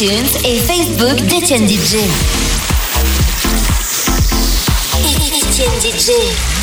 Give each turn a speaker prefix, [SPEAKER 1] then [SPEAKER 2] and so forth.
[SPEAKER 1] iTunes et Facebook d'Etienne DJ. Etienne DJ.